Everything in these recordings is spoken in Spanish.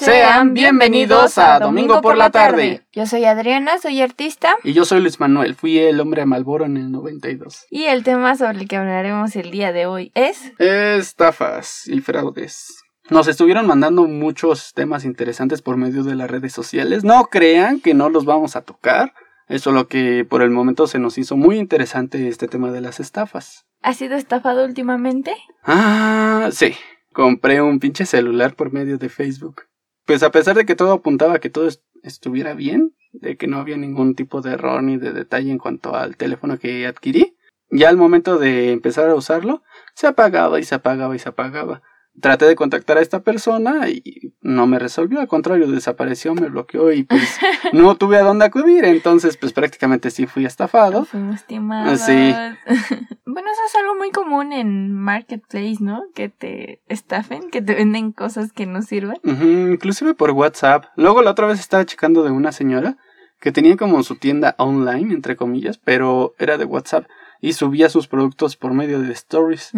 Sean bienvenidos a Domingo por la tarde. Yo soy Adriana, soy artista. Y yo soy Luis Manuel, fui el hombre de Malboro en el 92. Y el tema sobre el que hablaremos el día de hoy es... Estafas y fraudes. Nos estuvieron mandando muchos temas interesantes por medio de las redes sociales. No crean que no los vamos a tocar. Es solo que por el momento se nos hizo muy interesante este tema de las estafas. ¿Has sido estafado últimamente? Ah, sí. Compré un pinche celular por medio de Facebook pues a pesar de que todo apuntaba a que todo estuviera bien, de que no había ningún tipo de error ni de detalle en cuanto al teléfono que adquirí, ya al momento de empezar a usarlo, se apagaba y se apagaba y se apagaba. Traté de contactar a esta persona y no me resolvió, al contrario, desapareció, me bloqueó y pues no tuve a dónde acudir, entonces pues prácticamente sí fui estafado. Fuimos timados. Sí. bueno, eso es algo muy común en Marketplace, ¿no? Que te estafen, que te venden cosas que no sirven. inclusive por WhatsApp. Luego la otra vez estaba checando de una señora que tenía como su tienda online, entre comillas, pero era de WhatsApp y subía sus productos por medio de stories.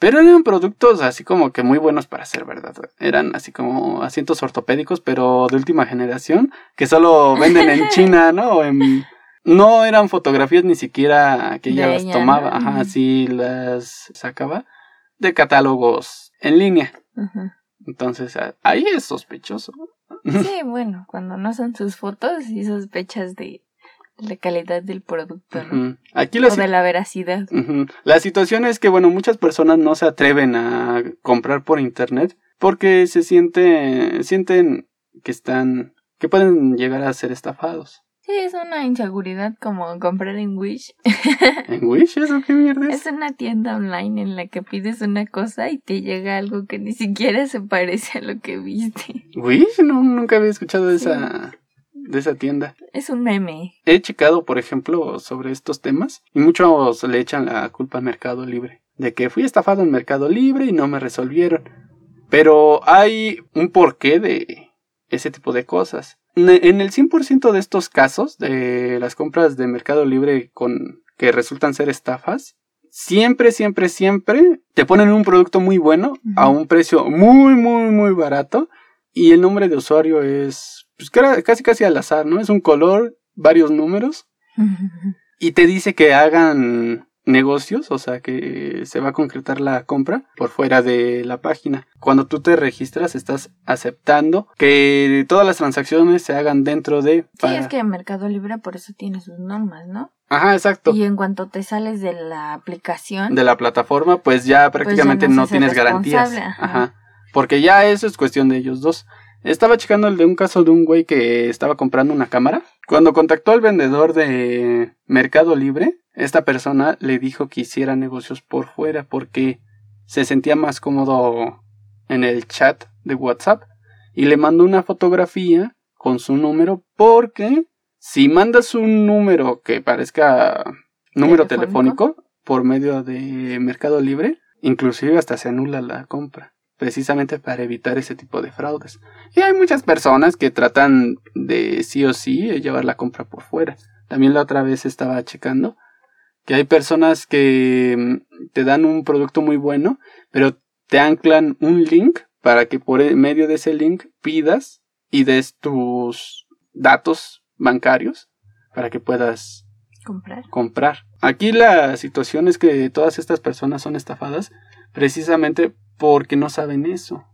Pero eran productos así como que muy buenos para ser verdad. Eran así como asientos ortopédicos, pero de última generación, que solo venden en China, ¿no? No eran fotografías ni siquiera que ella las tomaba, ajá, sí las sacaba de catálogos en línea. Entonces ahí es sospechoso. Sí, bueno, cuando no son sus fotos y sospechas de la calidad del producto, ¿no? Aquí o de la veracidad. La situación es que, bueno, muchas personas no se atreven a comprar por internet porque se siente, sienten que están, que pueden llegar a ser estafados. Sí, es una inseguridad como comprar en Wish. ¿En Wish? ¿Eso qué mierda es? Es una tienda online en la que pides una cosa y te llega algo que ni siquiera se parece a lo que viste. ¿Wish? No, nunca había escuchado de esa de esa tienda. Es un meme. He checado, por ejemplo, sobre estos temas y muchos le echan la culpa al Mercado Libre. De que fui estafado en Mercado Libre y no me resolvieron. Pero hay un porqué de ese tipo de cosas. En el 100% de estos casos de las compras de Mercado Libre con que resultan ser estafas, siempre, siempre, siempre te ponen un producto muy bueno a un precio muy, muy, muy barato y el nombre de usuario es pues casi casi al azar, ¿no? Es un color, varios números y te dice que hagan negocios, o sea que se va a concretar la compra por fuera de la página. Cuando tú te registras estás aceptando que todas las transacciones se hagan dentro de... Sí, es que Mercado Libre por eso tiene sus normas, ¿no? Ajá, exacto. Y en cuanto te sales de la aplicación... De la plataforma, pues ya pues prácticamente no, tienes garantías. Ajá. Porque ya eso es cuestión de ellos dos. Estaba checando el de un caso de un güey que estaba comprando una cámara. Cuando contactó al vendedor de Mercado Libre, esta persona le dijo que hiciera negocios por fuera porque se sentía más cómodo en el chat de WhatsApp y le mandó una fotografía con su número porque si mandas un número que parezca número telefónico por medio de Mercado Libre, inclusive hasta se anula la compra precisamente para evitar ese tipo de fraudes. Y hay muchas personas que tratan de sí o sí llevar la compra por fuera. También la otra vez estaba checando que hay personas que mm, te dan un producto muy bueno, pero te anclan un link para que por e, medio de ese link pidas y des tus datos bancarios para que puedas comprar. comprar. Aquí la situación es que todas estas personas son estafadas precisamente porque no saben eso,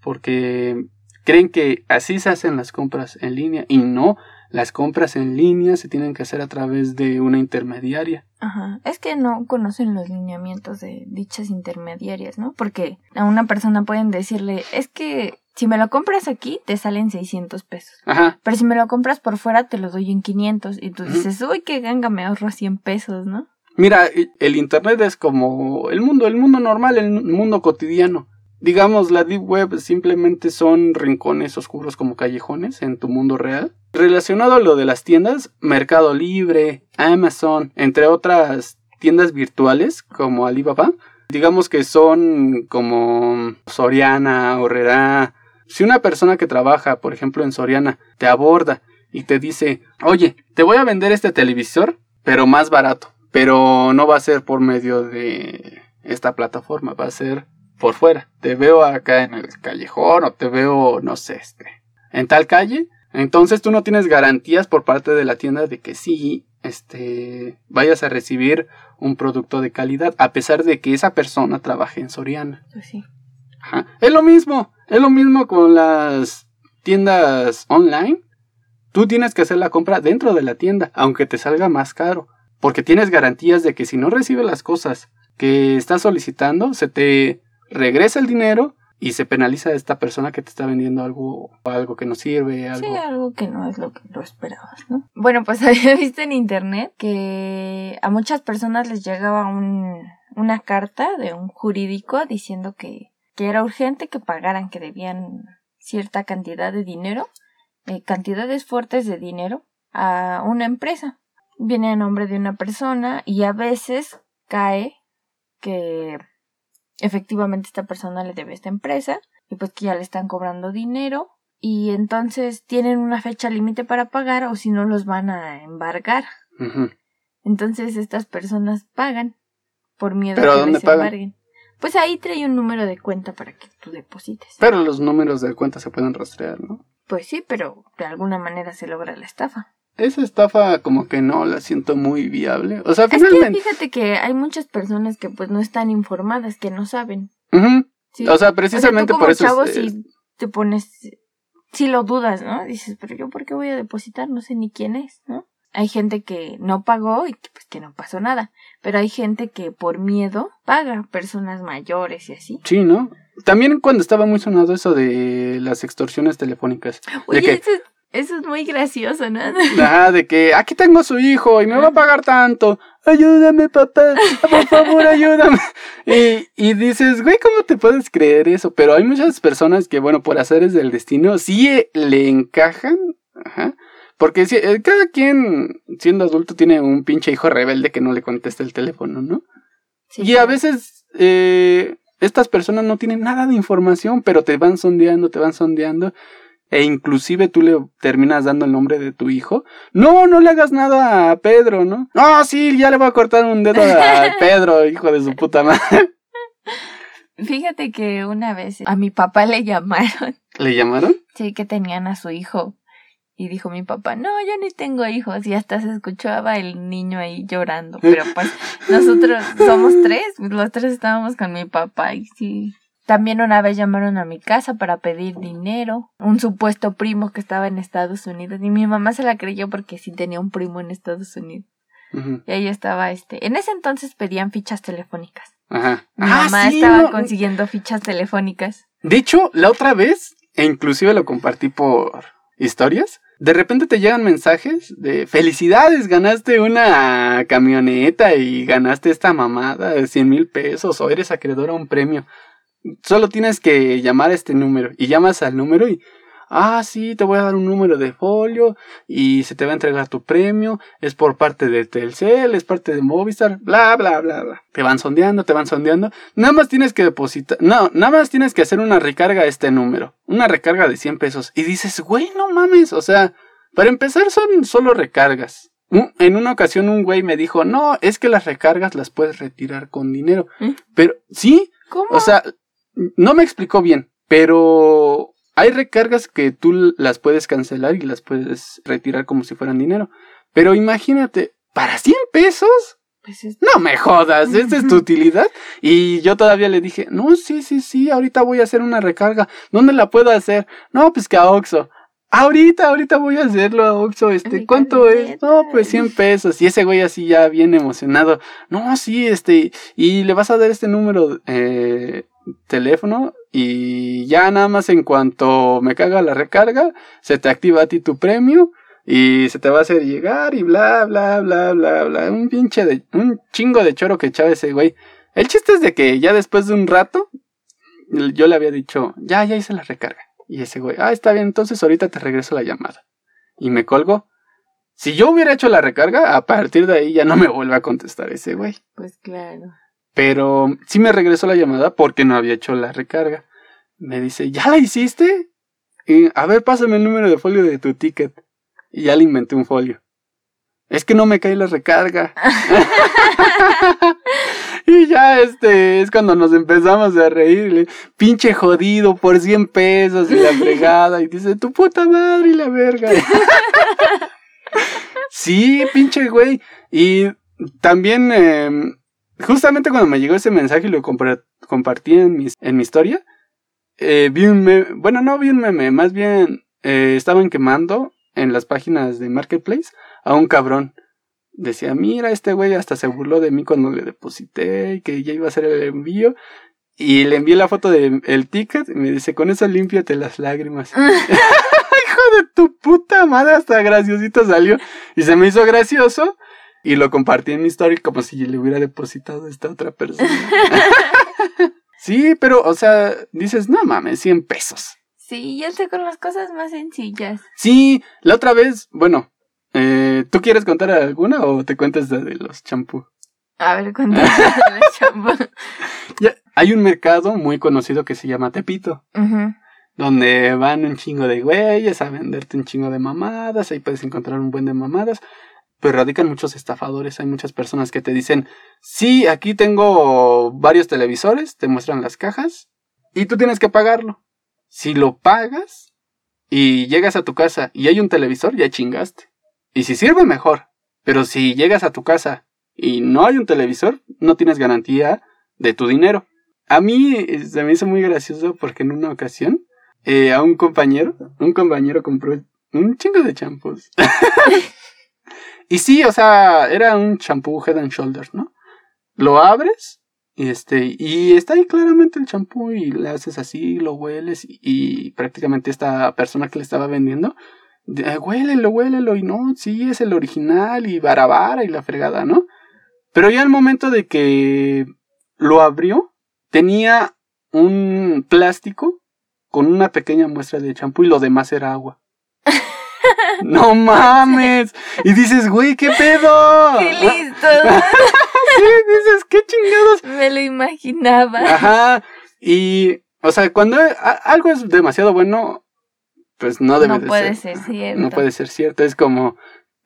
porque creen que así se hacen las compras en línea y no, las compras en línea se tienen que hacer a través de una intermediaria. Ajá, es que no conocen los lineamientos de dichas intermediarias, ¿no? Porque a una persona pueden decirle, es que si me lo compras aquí, te salen 600 pesos. Ajá. Pero si me lo compras por fuera, te lo doy en 500. Y tú dices, uy, qué ganga, me ahorro 100 pesos, ¿no? Mira, el Internet es como el mundo, el mundo normal, el mundo cotidiano. Digamos, la Deep Web simplemente son rincones oscuros como callejones en tu mundo real. Relacionado a lo de las tiendas, Mercado Libre, Amazon, entre otras tiendas virtuales como Alibaba, digamos que son como Soriana, Horrera. Si una persona que trabaja, por ejemplo, en Soriana, te aborda y te dice, oye, te voy a vender este televisor, pero más barato pero no va a ser por medio de esta plataforma, va a ser por fuera. Te veo acá en el callejón o te veo, no sé, este, en tal calle. Entonces tú no tienes garantías por parte de la tienda de que sí, este, vayas a recibir un producto de calidad, a pesar de que esa persona trabaje en Soriana. Pues sí. Ajá. Es lo mismo, es lo mismo con las tiendas online. Tú tienes que hacer la compra dentro de la tienda, aunque te salga más caro, porque tienes garantías de que si no recibes las cosas que estás solicitando, se te regresa el dinero y se penaliza a esta persona que te está vendiendo algo algo que no sirve algo sí algo. que no es lo que lo esperabas no bueno pues había visto en internet que a muchas personas les llegaba un, una carta de un jurídico diciendo que, que era urgente que pagaran que debían cierta cantidad de dinero eh, cantidades fuertes de dinero a una empresa viene a nombre de una persona y a veces cae que efectivamente esta persona le debe a esta empresa y pues que ya le están cobrando dinero y entonces tienen una fecha límite para pagar o si no los van a embargar. Entonces estas personas pagan por miedo a que les embarguen. Pues ahí trae un número de cuenta para que tú deposites. Pero los números de cuenta se pueden rastrear, ¿no? Pues sí, pero de alguna manera se logra la estafa esa estafa como que no la siento muy viable. O sea, finalmente... fíjate que hay muchas personas que pues no están informadas, que no saben. O sea, precisamente por eso... Chavo, si te pones... Si lo dudas, ¿no? Dices, pero yo por qué voy a depositar, no sé ni quién es, ¿no? Hay gente que no pagó y que, pues que no pasó nada. Pero hay gente que por miedo paga, personas mayores y así. Sí, ¿no? También cuando estaba muy sonado eso de las extorsiones telefónicas. Oye, de que, eso es muy gracioso, ¿no? Ajá, de que aquí tengo a su hijo y me va a pagar tanto. Ayúdame, papá. Por favor, ayúdame. Y, y dices, güey, ¿cómo te puedes creer eso? Pero hay muchas personas que, bueno, por haceres del destino, sí le encajan. Ajá. Porque si, eh, cada quien, siendo adulto, tiene un pinche hijo rebelde que no le contesta el teléfono, ¿no? y a veces eh, estas personas no tienen nada de información, pero te van sondeando, te van sondeando e inclusive tú le terminas dando el nombre de tu hijo. No, no le hagas nada a Pedro, ¿no? No, sí, ya le voy a cortar un dedo a Pedro, hijo de su puta madre. Fíjate que una vez a mi papá le llamaron. ¿Le llamaron? Sí, que tenían a su hijo. Y dijo mi papá, no, yo ni tengo hijos. Y hasta se escuchaba el niño ahí llorando. Pero pues nosotros somos tres, los tres estábamos con mi papá y sí, también una vez llamaron a mi casa para pedir dinero, un supuesto primo que estaba en Estados Unidos y mi mamá se la creyó porque sí tenía un primo en Estados Unidos. Y ahí estaba este. En ese entonces pedían fichas telefónicas. Ajá. Mi ah, mamá estaba consiguiendo fichas telefónicas. De hecho, la otra vez, e inclusive lo compartí por historias, de repente te llegan mensajes de felicidades, ganaste una camioneta y ganaste esta mamada de 100 mil pesos o eres acreedor a un premio solo tienes que llamar a este número y llamas al número y ah sí te voy a dar un número de folio y se te va a entregar tu premio es por parte de Telcel es parte de Movistar bla bla bla bla te van sondeando te van sondeando nada más tienes que depositar no nada más tienes que hacer una recarga a este número una recarga de 100 pesos y dices güey no mames o sea para empezar son solo recargas en una ocasión un güey me dijo, no, es que las recargas las puedes retirar con dinero. ¿Eh? Pero, ¿sí? ¿Cómo? O sea, no me explicó bien, pero hay recargas que tú las puedes cancelar y las puedes retirar como si fueran dinero. Pero imagínate, ¿para 100 pesos? Pues no me jodas, esa es tu utilidad. Y yo todavía le dije, no, sí, sí, sí, ahorita voy a hacer una recarga. ¿Dónde la puedo hacer? No, pues que a Oxxo. Ahorita, ahorita voy a hacerlo a Oxxo, este, ¿cuánto es? No, pues 100 pesos. Y ese güey así ya bien emocionado. No, sí, este, y le vas a dar este número, eh, teléfono y ya nada más en cuanto me caga la recarga, se te activa a ti tu premio y se te va a hacer llegar y bla, bla, bla, bla, bla. Un pinche de, un chingo de choro que echaba ese güey. El chiste es de que ya después de un rato, yo le había dicho, ya, ya hice la recarga. Y ese güey, ah, está bien, entonces ahorita te regreso la llamada. Y me colgo. Si yo hubiera hecho la recarga, a partir de ahí ya no me vuelve a contestar ese güey. Pues claro. Pero sí me regresó la llamada porque no había hecho la recarga. Me dice, ¿ya la hiciste? A ver, pásame el número de folio de tu ticket. Y ya le inventé un folio. Es que no me cae la recarga. y ya este es cuando nos empezamos a reír. Pinche jodido por 100 pesos y la fregada. Y dice, tu puta madre y la verga. sí, pinche güey. Y también, em, justamente cuando me llegó ese mensaje y lo compartí en mi, en mi historia, eh, vi un meme, bueno, no vi un meme, más bien eh, estaban quemando en las páginas de Marketplace a un cabrón. Decía, mira, este güey hasta se burló de mí cuando le deposité y que ya iba a hacer el envío. Y le envié la foto del el ticket y me dice, con eso límpiate las lágrimas. Hijo de tu puta madre, hasta graciosito salió. Y se me hizo gracioso y lo compartí en mi story como si le hubiera depositado a esta otra persona. sí, pero, o sea, dices, no mames, 100 pesos. Sí, ya sé con las cosas más sencillas. Sí, la otra vez, bueno, eh, ¿tú quieres contar alguna o te cuentas de, los champú? A ver, cuéntame de los champú. hay un mercado muy conocido que se llama Tepito. Donde van un chingo de güeyes a venderte un chingo de mamadas. Ahí puedes encontrar un buen de mamadas pero radican muchos estafadores. Hay muchas personas que te dicen, sí, aquí tengo varios televisores, te muestran las cajas y tú tienes que pagarlo. Si lo pagas y llegas a tu casa y hay un televisor, ya chingaste. Y si sirve, mejor. Pero si llegas a tu casa y no hay un televisor, no tienes garantía de tu dinero. A mí eh, se me hizo muy gracioso porque en una ocasión eh, a un compañero, un compañero compró un chingo de champús. Y sí, o sea, era un champú Head and Shoulders, ¿no? Lo abres y este y está ahí claramente el champú y le haces así, lo hueles y, prácticamente esta persona que le estaba vendiendo huélelo, huélelo y no, sí es el original y barabara y la fregada, ¿no? Pero ya al momento de que lo abrió tenía un plástico con una pequeña muestra de champú y lo demás era agua. No mames. Y dices, güey, ¿qué pedo? Qué listo. sí, dices, qué chingados. Me lo imaginaba. Ajá. Y, o sea, cuando algo es demasiado bueno, pues no debe no puede ser cierto. No puede ser cierto. Es como,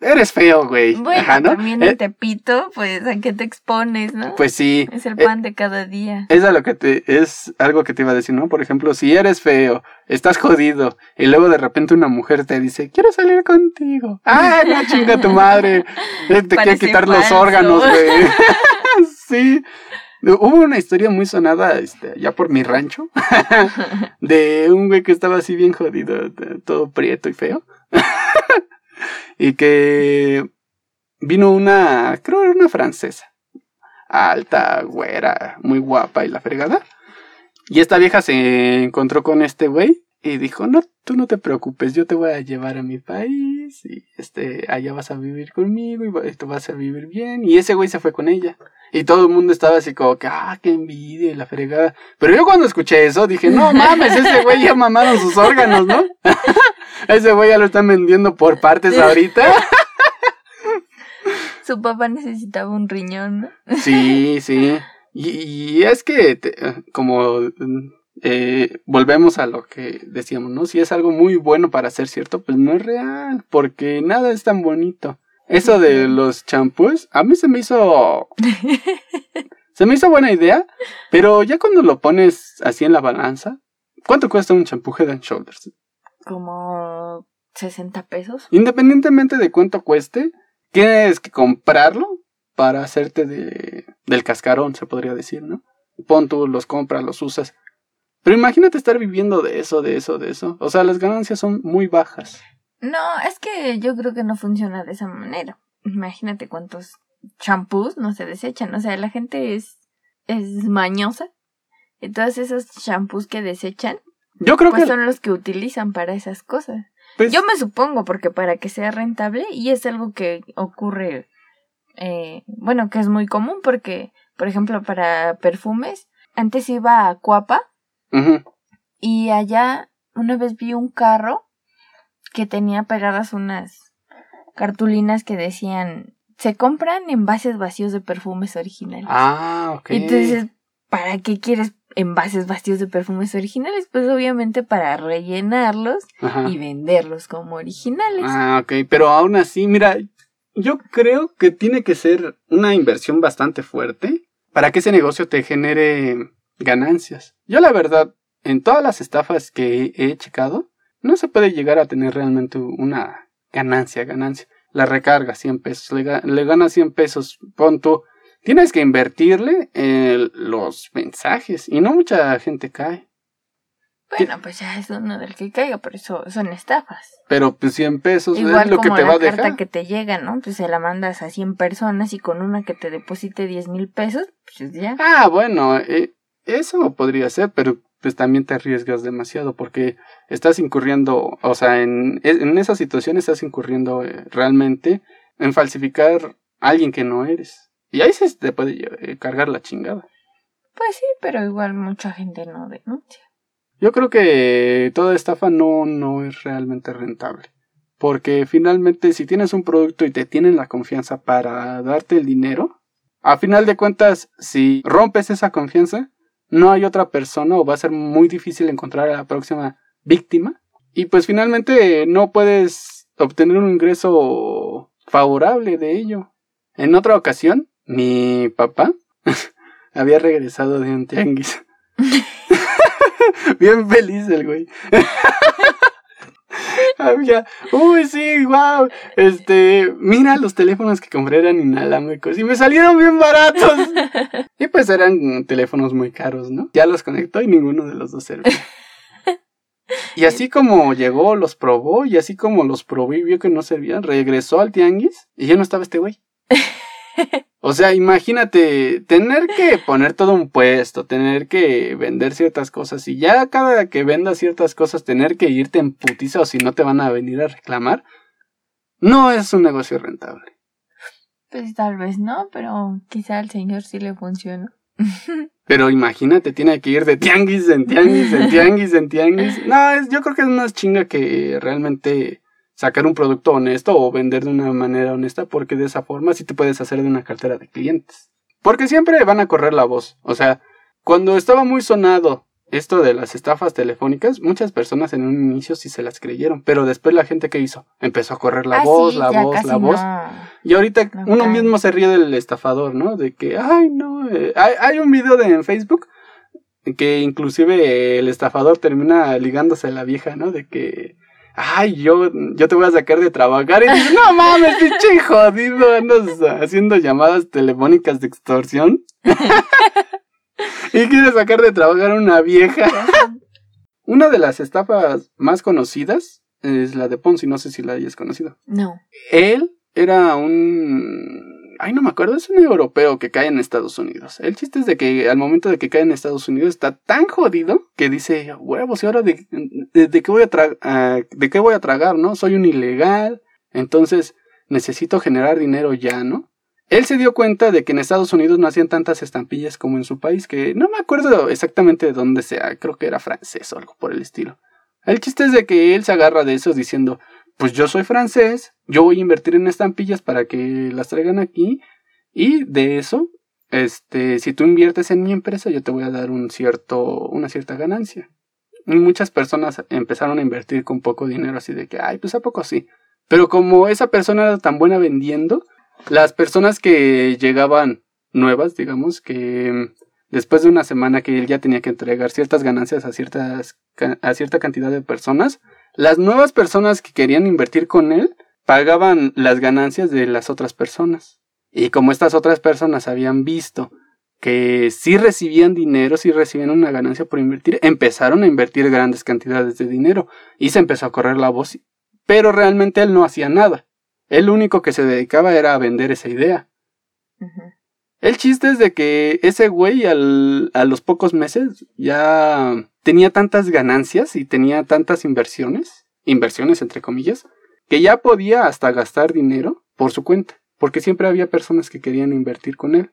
Eres feo, güey. Bueno, también el eh, Tepito, pues, ¿a qué te expones, no? Pues sí. Es el pan de cada día. Es, lo que te, es algo que te iba a decir, ¿no? Por ejemplo, si eres feo, estás jodido, y luego de repente una mujer te dice, quiero salir contigo. ¡Ah, no, chinga tu madre! Eh, te quiere quitar los órganos, güey. sí. Hubo una historia muy sonada, este, ya por mi rancho, de un güey que estaba así bien jodido, todo prieto y feo y que vino una, creo era una francesa, alta, güera, muy guapa y la fregada. Y esta vieja se encontró con este güey y dijo, no, tú no te preocupes, yo te voy a llevar a mi país y este, allá vas a vivir conmigo y tú vas a vivir bien. Y ese güey se fue con ella. Y todo el mundo estaba así como que, ah, qué envidia y la fregada. Pero yo cuando escuché eso dije, no mames, ese güey ya mamaron sus órganos, ¿no? ese güey ya lo están vendiendo por partes ahorita. Su papá necesitaba un riñón, ¿no? Sí, sí. Y, es que, como eh, volvemos a lo que decíamos, ¿no? Si es algo muy bueno para ser cierto, pues no es real, porque nada es tan bonito. Eso de los champús, a mí se me hizo. se me hizo buena idea, pero ya cuando lo pones así en la balanza, ¿cuánto cuesta un champú Head and Shoulders? Como 60 pesos. Independientemente de cuánto cueste, tienes que comprarlo para hacerte de, del cascarón, se podría decir, ¿no? Pon tú, los compras, los usas. Pero imagínate estar viviendo de eso, de eso, de eso. O sea, las ganancias son muy bajas. No, es que yo creo que no funciona de esa manera. Imagínate cuántos champús no se desechan. O sea, la gente es, es mañosa. Y todos esos champús que desechan, yo creo pues que son los que utilizan para esas cosas. Pues yo me supongo, porque para que sea rentable, y es algo que ocurre, eh, bueno, que es muy común, porque, por ejemplo, para perfumes, antes iba a Cuapa, y allá una vez vi un carro que tenía pegadas unas cartulinas que decían se compran envases vacíos de perfumes originales. Ah, ok. Entonces, ¿para qué quieres envases vacíos de perfumes originales? Pues obviamente para rellenarlos y venderlos como originales. Ah, ok. Pero aún así, mira, yo creo que tiene que ser una inversión bastante fuerte para que ese negocio te genere ganancias. Yo la verdad, en todas las estafas que he checado, no se puede llegar a tener realmente una ganancia, ganancia. La recarga 100 pesos, le, le ganas 100 pesos, pon tú. Tienes que invertirle en los mensajes y no mucha gente cae. Bueno, pues ya es uno del que caiga, pero eso son estafas. Pero pues 100 pesos es lo que te va a dejar. carta que te llega, ¿no? Pues se la mandas a 100 personas y con una que te deposite 10 mil pesos, pues ya. Ah, bueno, eh, eso podría ser, pero pues también te arriesgas demasiado porque estás incurriendo, o sea, en, en esa situación estás incurriendo eh, realmente en falsificar a alguien que no eres. Y ahí se te puede eh, cargar la chingada. Pues sí, pero igual mucha gente no denuncia. Yo creo que toda estafa no, no es realmente rentable. Porque finalmente si tienes un producto y te tienen la confianza para darte el dinero, a final de cuentas, si rompes esa confianza, no hay otra persona o va a ser muy difícil encontrar a la próxima víctima. Y pues finalmente no puedes obtener un ingreso favorable de ello. En otra ocasión, mi papá había regresado de un tianguis. Bien feliz el güey. Había, uy, sí, wow. Este, mira, los teléfonos que compré eran inalámbricos y me salieron bien baratos. y pues eran teléfonos muy caros, ¿no? Ya los conectó y ninguno de los dos servía. Y así como llegó, los probó, y así como los probó y vio que no servían, regresó al tianguis y ya no estaba este güey. O sea, imagínate tener que poner todo un puesto, tener que vender ciertas cosas y ya cada que vendas ciertas cosas tener que irte en putiza o si no te van a venir a reclamar. No es un negocio rentable. Pues tal vez no, pero quizá al señor sí le funciona. Pero imagínate, tiene que ir de tianguis en tianguis, en tianguis, en tianguis. No, es, yo creo que es más chinga que realmente sacar un producto honesto o vender de una manera honesta porque de esa forma sí te puedes hacer de una cartera de clientes. Porque siempre van a correr la voz. O sea, cuando estaba muy sonado esto de las estafas telefónicas, muchas personas en un inicio sí se las creyeron, pero después la gente que hizo empezó a correr la ah, voz, la voz, la voz. Y ahorita uno mismo se ríe del estafador, ¿no? De que, ay, no, eh, hay, hay, un video de, en Facebook que inclusive el estafador termina ligándose a la vieja, ¿no? De que ay, yo, yo te voy a sacar de trabajar. Y dices, no mames, pinche jodido, andas haciendo llamadas telefónicas de extorsión. y quieres sacar de trabajar a una vieja. una de las estafas más conocidas es la de Ponzi, no sé si la hayas conocido. No. Él era un Ay, no me acuerdo, es un europeo que cae en Estados Unidos. El chiste es de que al momento de que cae en Estados Unidos está tan jodido que dice, huevos, ¿y ahora de, qué voy a de voy a tragar, no? Soy un ilegal, entonces necesito generar dinero ya, ¿no? Él se dio cuenta de que en Estados Unidos no hacían tantas estampillas como en su país, que no me acuerdo exactamente de dónde sea, creo que era francés o algo por el estilo. El chiste es de que él se agarra de eso diciendo, pues yo soy francés, yo voy a invertir en estampillas para que las traigan aquí y de eso, este, si tú inviertes en mi empresa, yo te voy a dar un cierto, una cierta ganancia. Y muchas personas empezaron a invertir con poco dinero así de que, ay, pues a poco sí. Pero como esa persona era tan buena vendiendo, las personas que llegaban nuevas, digamos, que después de una semana que él ya tenía que entregar ciertas ganancias a, ciertas, a cierta cantidad de personas, las nuevas personas que querían invertir con él pagaban las ganancias de las otras personas. Y como estas otras personas habían visto que sí recibían dinero, sí recibían una ganancia por invertir, empezaron a invertir grandes cantidades de dinero y se empezó a correr la voz. Pero realmente él no hacía nada. El único que se dedicaba era a vender esa idea. El chiste es de que ese güey al, a los pocos meses ya tenía tantas ganancias y tenía tantas inversiones, inversiones entre comillas, que ya podía hasta gastar dinero por su cuenta, porque siempre había personas que querían invertir con él.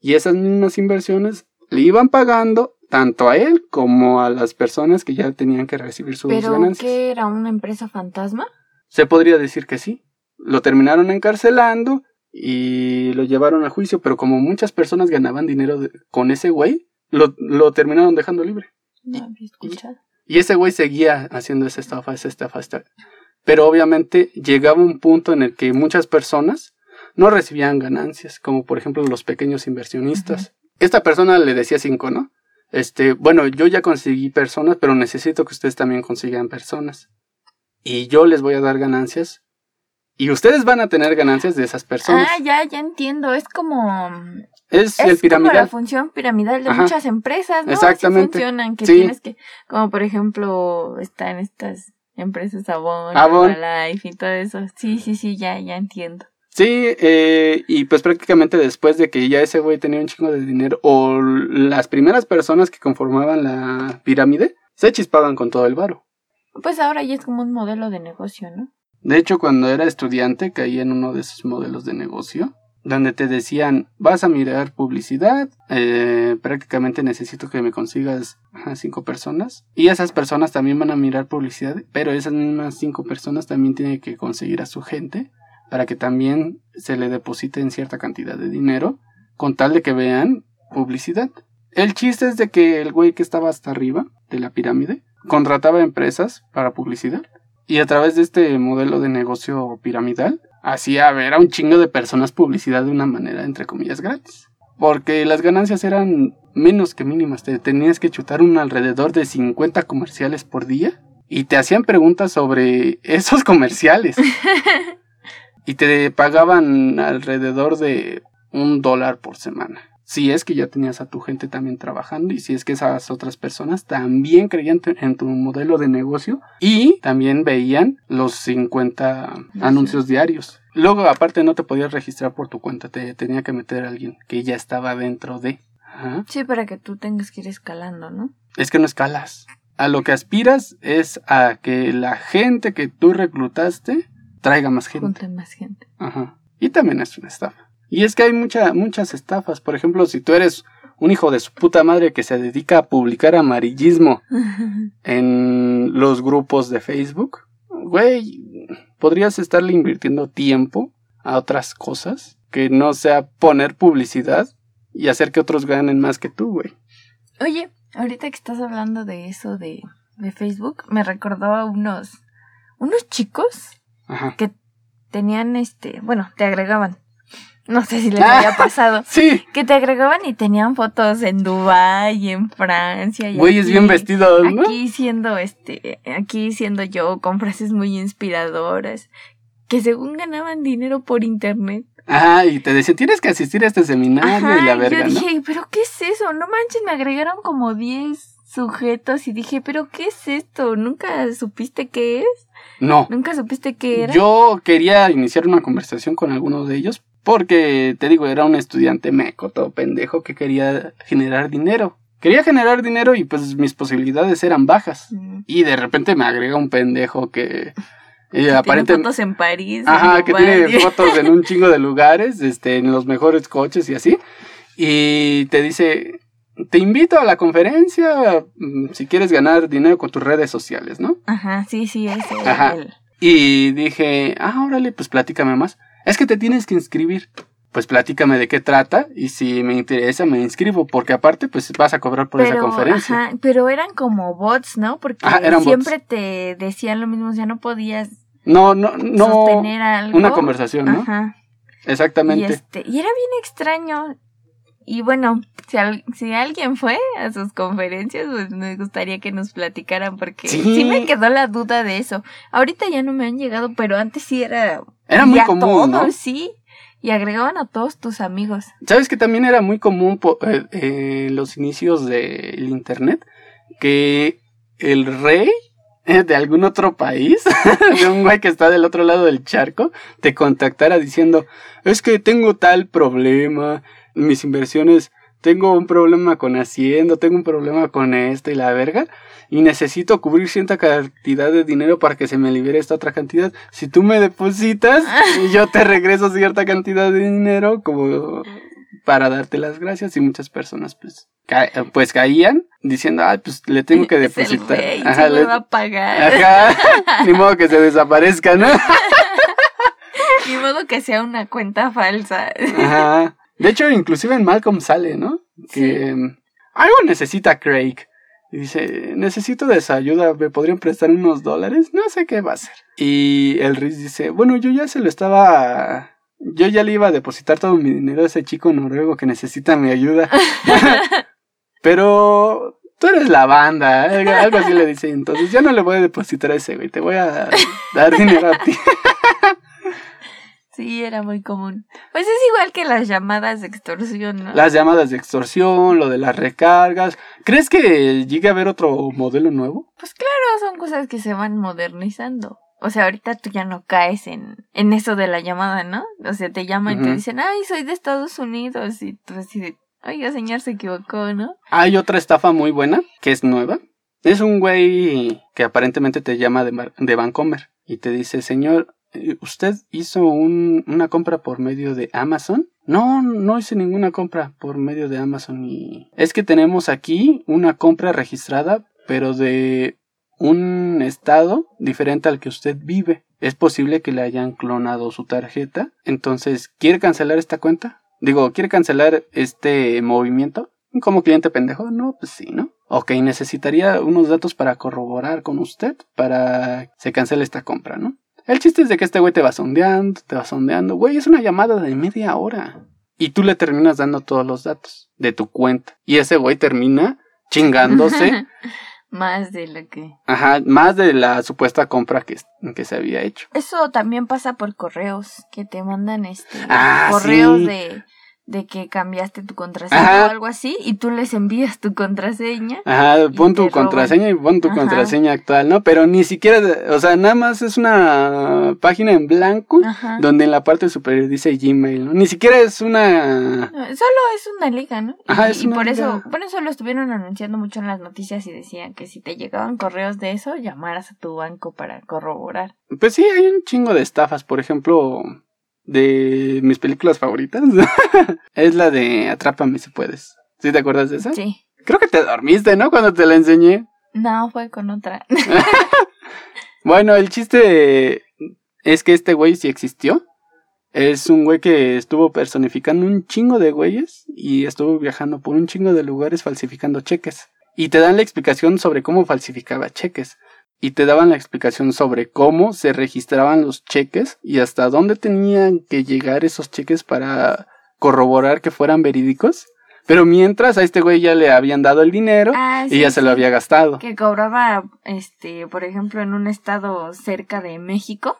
Y esas mismas inversiones le iban pagando tanto a él como a las personas que ya tenían que recibir sus ¿Pero ganancias. ¿Qué era una empresa fantasma? Se podría decir que sí. Lo terminaron encarcelando y lo llevaron a juicio, pero como muchas personas ganaban dinero con ese güey, lo, lo, terminaron dejando libre. No había escuchado. Y, ese güey seguía haciendo esa estafa, esa estafa, esta. Pero obviamente llegaba un punto en el que muchas personas no recibían ganancias, como por ejemplo los pequeños inversionistas. esta persona le decía cinco, ¿no? Este, bueno, yo ya conseguí personas, pero necesito que ustedes también consigan personas. Y yo les voy a dar ganancias. Y ustedes van a tener ganancias de esas personas. Ah, ya, ya entiendo. Es como. Es, el piramidal. Como la función piramidal de muchas empresas, ¿no? Exactamente. funcionan, que tienes que. Como por ejemplo, está en estas empresas Avon, Avon. Life y todo eso. Sí, sí, sí, ya, ya entiendo. Sí, eh, y pues prácticamente después de que ya ese güey tenía un chingo de dinero, o las primeras personas que conformaban la pirámide, se chispaban con todo el varo. Pues ahora ya es como un modelo de negocio, ¿no? De hecho, cuando era estudiante caí en uno de esos modelos de negocio, donde te decían, vas a mirar publicidad, eh, prácticamente necesito que me consigas a cinco personas, y esas personas también van a mirar publicidad, pero esas mismas cinco personas también tienen que conseguir a su gente para que también se le deposite en cierta cantidad de dinero con tal de que vean publicidad. El chiste es de que el güey que estaba hasta arriba de la pirámide contrataba empresas para publicidad y a través de este modelo de negocio piramidal hacía ver a un chingo de personas publicidad de una manera entre comillas gratis. Porque las ganancias eran menos que mínimas. Te tenías que chutar un alrededor de 50 comerciales por día y te hacían preguntas sobre esos comerciales. y te pagaban alrededor de un dólar por semana. Si es que ya tenías a tu gente también trabajando y si es que esas otras personas también creían en tu modelo de negocio y también veían los 50 anuncios diarios. Luego, aparte, no te podías registrar por tu cuenta, te tenía que meter a alguien que ya estaba dentro de. Sí, para que tú tengas que ir escalando, ¿no? Es que no escalas. A lo que aspiras es a que la gente que tú reclutaste traiga más gente. Junte más gente. Ajá. Y también es una estafa. Y es que hay mucha, muchas estafas. Por ejemplo, si tú eres un hijo de su puta madre que se dedica a publicar amarillismo en los grupos de Facebook, güey, podrías estarle invirtiendo tiempo a otras cosas que no sea poner publicidad y hacer que otros ganen más que tú, güey. Oye, ahorita que estás hablando de eso de, de Facebook, me recordó a unos, unos chicos que tenían este, bueno, te agregaban. No sé si les había ah, pasado. Sí. Que te agregaban y tenían fotos en Dubai, en Francia. Y Güeyes bien vestidos, ¿no? Aquí siendo este, aquí siendo yo con frases muy inspiradoras que según ganaban dinero por internet. Ajá, y te decían, tienes que asistir a este seminario y la verga, yo dije, pero ¿qué es eso? No manches, me agregaron como 10 sujetos y dije, pero ¿qué es esto? ¿Nunca supiste qué es? No. ¿Nunca supiste qué era? Yo quería iniciar una conversación con alguno de ellos porque, te digo, era un estudiante meco, todo pendejo, que quería generar dinero. Quería generar dinero y pues mis posibilidades eran bajas. Y de repente me agrega un pendejo que... Eh, aparentemente fotos en París. Ajá, que tiene fotos en un chingo de lugares, este, en los mejores coches y así. Y te dice, te invito a la conferencia mm, si quieres ganar dinero con tus redes sociales, ¿no? Ajá, sí, sí, eso. Ajá. Y dije, ah, órale, pues platícame más. Es que te tienes que inscribir. Pues platícame de qué trata y si me interesa me inscribo, porque aparte pues vas a cobrar por esa conferencia. Ajá, pero eran como bots, ¿no? Porque siempre te decían lo mismo, ya no podías no, no, no sostener algo. Una conversación, ¿no? Ajá. Exactamente. Y, este, y era bien extraño. Y bueno, si, si alguien fue a sus conferencias, pues me gustaría que nos platicaran porque ¿Sí? me quedó la duda de eso. Ahorita ya no me han llegado, pero antes sí era... Era muy común, ¿no? Sí, y agregaban a todos tus amigos. ¿Sabes que también era muy común eh, en los inicios del Internet? Que el rey de algún otro país, de un güey que está del otro lado del charco, te contactara diciendo, es que tengo tal problema, mis inversiones, tengo un problema con Haciendo, tengo un problema con esto y la verga, y necesito cubrir cierta cantidad de dinero para que se me libere esta otra cantidad. Si tú me depositas, yo te regreso cierta cantidad de dinero como para darte las gracias y muchas personas pues pues caían diciendo, ay, pues le tengo que depositar. Ajá, le va a pagar. Ajá, ni modo que se desaparezca, ¿no? ni modo que sea una cuenta falsa. Ajá. De hecho, inclusive en Malcolm sale, ¿no? Que algo necesita Craig. Y dice, necesito de esa ayuda, ¿me podrían prestar unos dólares? No sé qué va a hacer. Y el Riz dice, bueno, yo ya se lo estaba yo ya le iba a depositar todo mi dinero a ese chico noruego que necesita mi ayuda. Pero tú eres la banda, ¿eh? algo así le dice. Entonces ya no le voy a depositar a ese güey, te voy a dar dinero a ti. Sí, era muy común. Pues es igual que las llamadas de extorsión, ¿no? Las llamadas de extorsión, lo de las recargas. ¿Crees que llegue a haber otro modelo nuevo? Pues claro, son cosas que se van modernizando. O sea, ahorita tú ya no caes en, en eso de la llamada, ¿no? O sea, te llaman y te dicen, ay, soy de Estados Unidos. Y tú así oiga, señor, se equivocó, ¿no? Hay otra estafa muy buena, que es nueva. Es un güey que aparentemente te llama de, de Vancomer y te dice, señor, ¿Usted hizo un, una compra por medio de Amazon? No, no hice ninguna compra por medio de Amazon y es que tenemos aquí una compra registrada, pero de un estado diferente al que usted vive. Es posible que le hayan clonado su tarjeta. Entonces, ¿quiere cancelar esta cuenta? Digo, ¿quiere cancelar este movimiento? Como cliente pendejo, no, pues sí, ¿no? Ok, necesitaría unos datos para corroborar con usted para se cancele esta compra, ¿no? El chiste es de que este güey te va sondeando, te va sondeando. Güey, es una llamada de media hora. Y tú le terminas dando todos los datos de tu cuenta. Y ese güey termina chingándose. más de lo que. Ajá, más de la supuesta compra que, que se había hecho. Eso también pasa por correos, que te mandan este ah, correos de de que cambiaste tu contraseña o algo así y tú les envías tu contraseña. Ajá, pon tu contraseña y pon tu contraseña actual, ¿no? Pero ni siquiera, o sea, nada más es una página en blanco donde en la parte superior dice Gmail, ¿no? Ni siquiera es una... Solo es una liga, ¿no? Ajá, y, es por eso, por eso lo estuvieron anunciando mucho en las noticias y decían que si te llegaban correos de eso, llamaras a tu banco para corroborar. Pues sí, hay un chingo de estafas, por ejemplo de mis películas favoritas es la de Atrápame si puedes. ¿Sí te acuerdas de esa? Sí. Creo que te dormiste, ¿no? Cuando te la enseñé. No, fue con otra. bueno, el chiste es que este güey sí existió. Es un güey que estuvo personificando un chingo de güeyes y estuvo viajando por un chingo de lugares falsificando cheques. Y te dan la explicación sobre cómo falsificaba cheques y te daban la explicación sobre cómo se registraban los cheques y hasta dónde tenían que llegar esos cheques para corroborar que fueran verídicos. Pero mientras a este güey ya le habían dado el dinero ah, y ya se lo había gastado. Que cobraba, este, por ejemplo, en un estado cerca de México.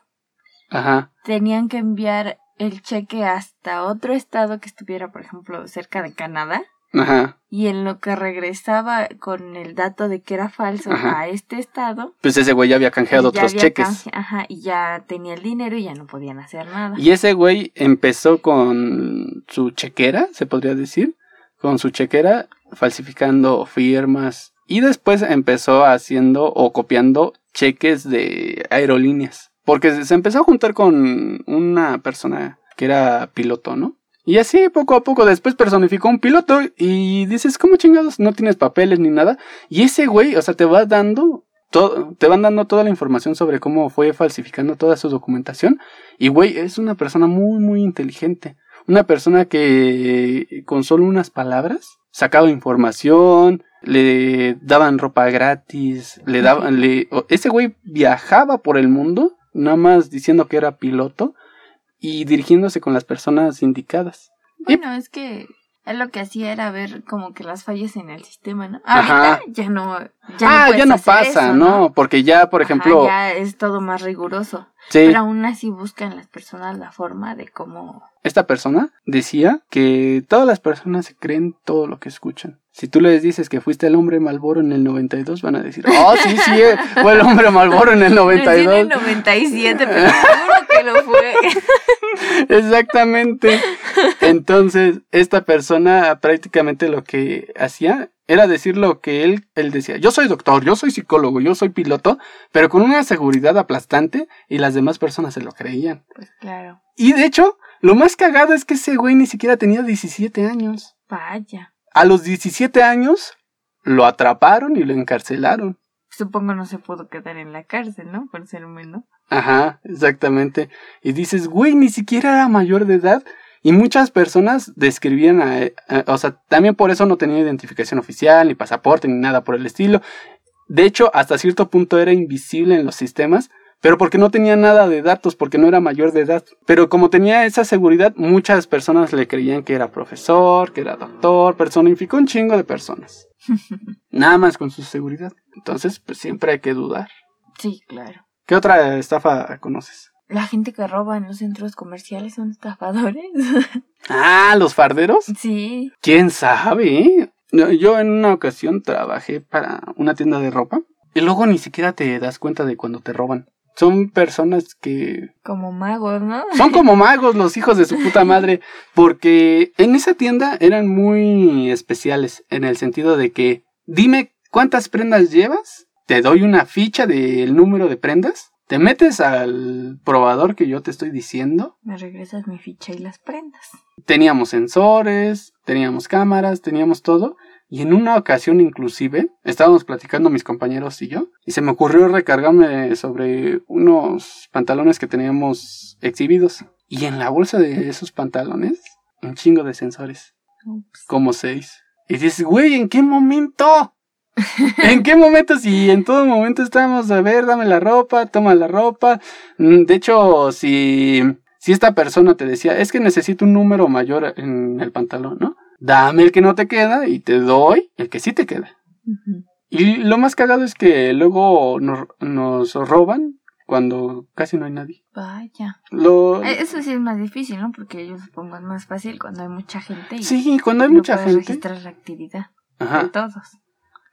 Ajá. Tenían que enviar el cheque hasta otro estado que estuviera, por ejemplo, cerca de Canadá. Ajá. Y en lo que regresaba con el dato de que era falso a este estado. Pues ese güey ya había canjeado otros cheques. ajá, y ya tenía el dinero y ya no podían hacer nada. Y ese güey empezó con su chequera, se podría decir. Con su chequera falsificando firmas. Y después empezó haciendo o copiando cheques de aerolíneas. Porque se empezó a juntar con una persona que era piloto, ¿no? Y así poco a poco después personificó un piloto y dices, ¿cómo chingados? No tienes papeles ni nada. Y ese güey, o sea, te va dando todo, te van dando toda la información sobre cómo fue falsificando toda su documentación. Y güey, es una persona muy, muy inteligente. Una persona que con solo unas palabras sacaba información, le daban ropa gratis, le daban, le, ese güey viajaba por el mundo, nada más diciendo que era piloto y dirigiéndose con las personas indicadas. Bueno, es que él lo que hacía era ver como que las fallas en el sistema, ¿no? Ahorita ya no. Ya ah, ya no pasa, ¿no? Porque ya, por ejemplo. Ya es todo más riguroso. Sí. Pero aún así buscan las personas la forma de cómo. Esta persona decía que todas las personas se creen todo lo que escuchan. Si tú les dices que fuiste el hombre Malboro en el 92, van a decir, oh, sí, sí, eh, fue el hombre Malboro en el 92. en el 97, pero seguro que lo fue. Exactamente. Entonces, esta persona prácticamente lo que hacía era decir lo que él, él decía. Yo soy doctor, yo soy psicólogo, yo soy piloto, pero con una seguridad aplastante y las demás personas se lo creían. Pues claro. Y de hecho, lo más cagado es que ese güey ni siquiera tenía 17 años. Vaya. A los 17 años lo atraparon y lo encarcelaron. Supongo no se pudo quedar en la cárcel, ¿no? Por ser humano. Ajá, exactamente. Y dices, güey, ni siquiera era mayor de edad. Y muchas personas describían a, o sea, también por eso no tenía identificación oficial, ni pasaporte, ni nada por el estilo. De hecho, hasta cierto punto era invisible en los sistemas, pero porque no tenía nada de datos, porque no era mayor de edad. Pero como tenía esa seguridad, muchas personas le creían que era profesor, que era doctor, personificó un chingo de personas. nada más con su seguridad. Entonces, pues siempre hay que dudar. Sí, claro. ¿Qué otra estafa conoces? La gente que roba en los centros comerciales son estafadores. ah, ¿los farderos? Sí. ¿Quién sabe? Yo en una ocasión trabajé para una tienda de ropa y luego ni siquiera te das cuenta de cuando te roban. Son personas que... Como magos, ¿no? Son como magos los hijos de su puta madre. Porque en esa tienda eran muy especiales. En el sentido de que... Dime cuántas prendas llevas. Te doy una ficha del número de prendas. Te metes al probador que yo te estoy diciendo. Me regresas mi ficha y las prendas. Teníamos sensores, teníamos cámaras, teníamos todo. Y en una ocasión inclusive, estábamos platicando mis compañeros y yo, y se me ocurrió recargarme sobre unos pantalones que teníamos exhibidos. Y en la bolsa de esos pantalones, un chingo de sensores. Como seis. Y dices, güey, ¿en qué momento? ¿En qué momento? Si en todo momento estábamos a ver, dame la ropa, toma la ropa. Mm, de hecho, si, si esta persona te decía, es que necesito un número mayor en el pantalón, ¿no? Dame el que no te queda y te doy el que sí te queda. Y lo más cagado es que luego nos, nos roban cuando casi no hay nadie. Vaya. Lo... Eh, eso sí es más difícil, ¿no? Porque yo supongo es más fácil cuando hay mucha gente. Y sí, cuando hay mucha gente. registrar la actividad de todos.